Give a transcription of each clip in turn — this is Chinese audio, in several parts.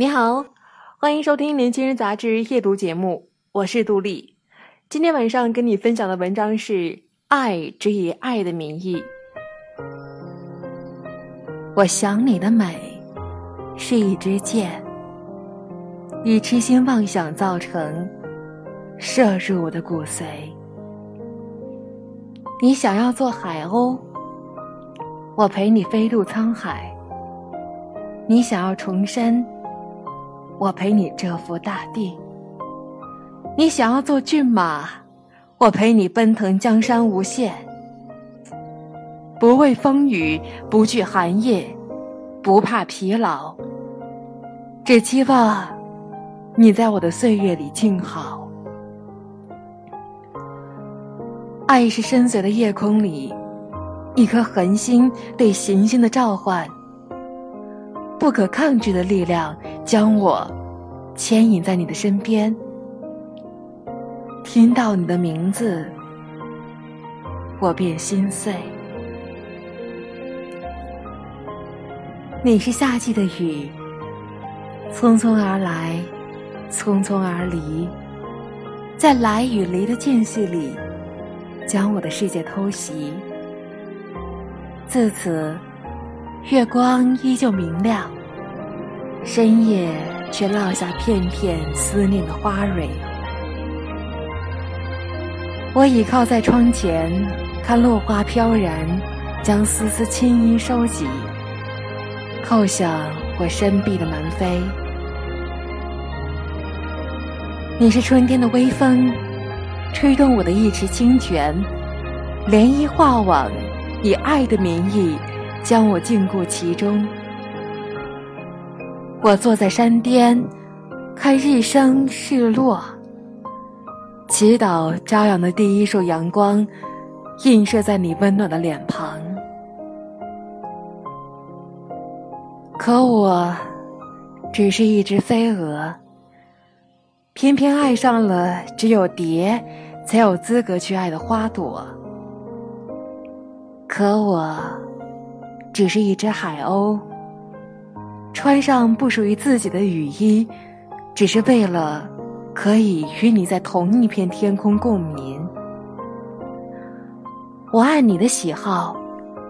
你好，欢迎收听《年轻人杂志》夜读节目，我是杜丽。今天晚上跟你分享的文章是《爱只以爱的名义》。我想你的美，是一支箭，以痴心妄想造成，射入我的骨髓。你想要做海鸥，我陪你飞渡沧海。你想要重生。我陪你征服大地。你想要做骏马，我陪你奔腾江山无限。不畏风雨，不惧寒夜，不怕疲劳，只期望你在我的岁月里静好。爱是深邃的夜空里一颗恒星对行星的召唤。不可抗拒的力量将我牵引在你的身边。听到你的名字，我便心碎。你是夏季的雨，匆匆而来，匆匆而离，在来与离的间隙里，将我的世界偷袭。自此。月光依旧明亮，深夜却落下片片思念的花蕊。我倚靠在窗前，看落花飘然，将丝丝青衣收集，扣响我身壁的门扉。你是春天的微风，吹动我的一池清泉，涟漪画网，以爱的名义。将我禁锢其中。我坐在山巅，看日升日落，祈祷朝阳的第一束阳光映射在你温暖的脸庞。可我只是一只飞蛾，偏偏爱上了只有蝶才有资格去爱的花朵。可我。只是一只海鸥，穿上不属于自己的雨衣，只是为了可以与你在同一片天空共鸣。我按你的喜好，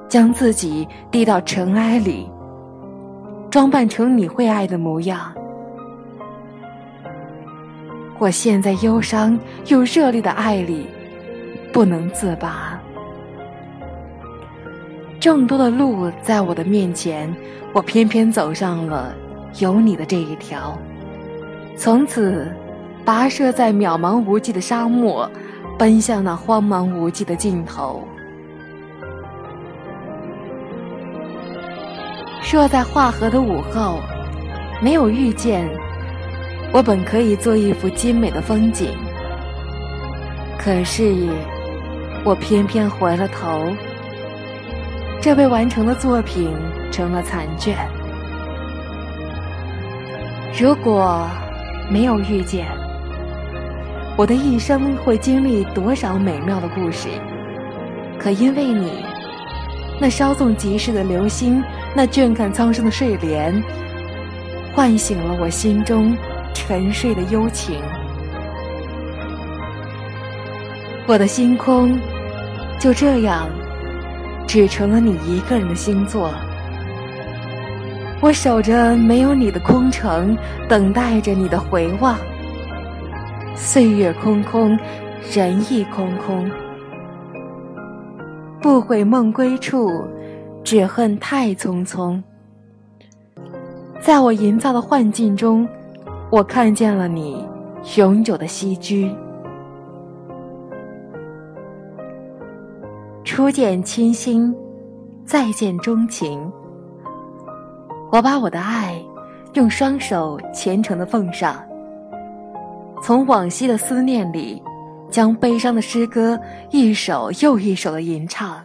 将自己低到尘埃里，装扮成你会爱的模样。我陷在忧伤又热烈的爱里，不能自拔。众多的路在我的面前，我偏偏走上了有你的这一条。从此，跋涉在渺茫无际的沙漠，奔向那荒茫无际的尽头。若在化河的午后，没有遇见，我本可以做一幅精美的风景。可是，我偏偏回了头。这未完成的作品成了残卷。如果没有遇见，我的一生会经历多少美妙的故事？可因为你，那稍纵即逝的流星，那倦看苍生的睡莲，唤醒了我心中沉睡的幽情。我的星空就这样。只成了你一个人的星座，我守着没有你的空城，等待着你的回望。岁月空空，人亦空空，不悔梦归处，只恨太匆匆。在我营造的幻境中，我看见了你永久的栖居。初见倾心，再见钟情。我把我的爱用双手虔诚的奉上，从往昔的思念里，将悲伤的诗歌一首又一首的吟唱。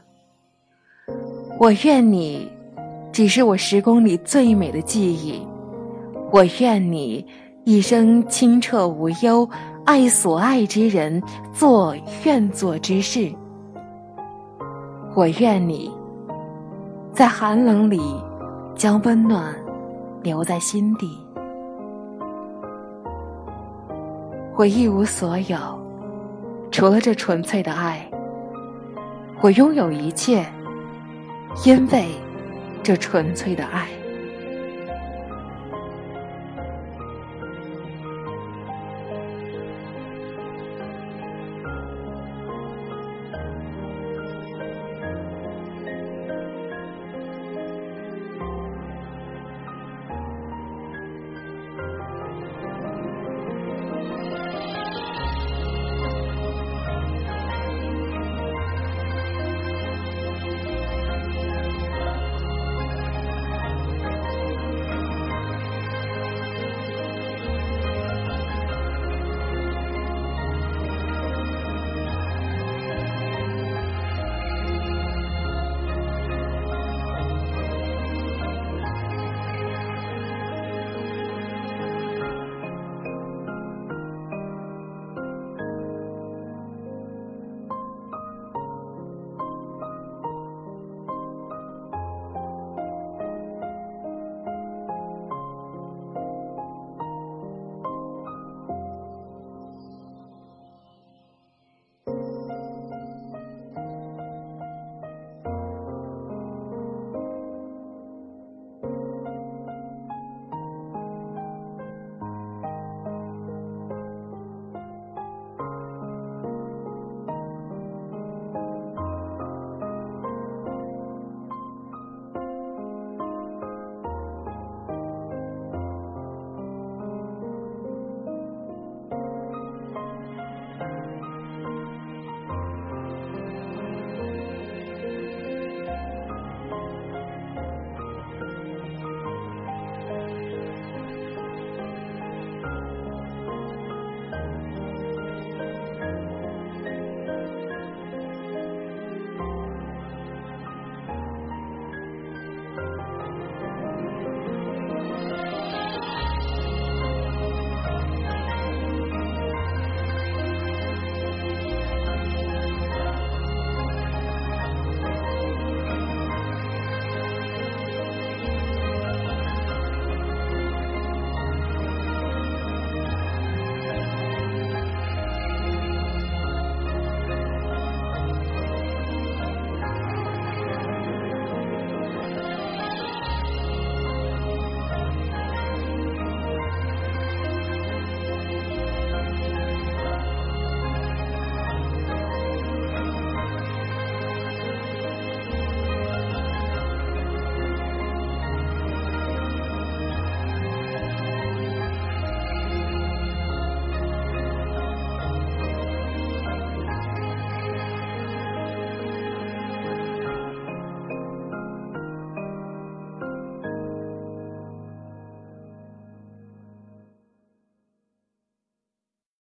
我愿你，只是我时光里最美的记忆。我愿你一生清澈无忧，爱所爱之人，做愿做之事。我愿你在寒冷里将温暖留在心底。我一无所有，除了这纯粹的爱。我拥有一切。因为这纯粹的爱。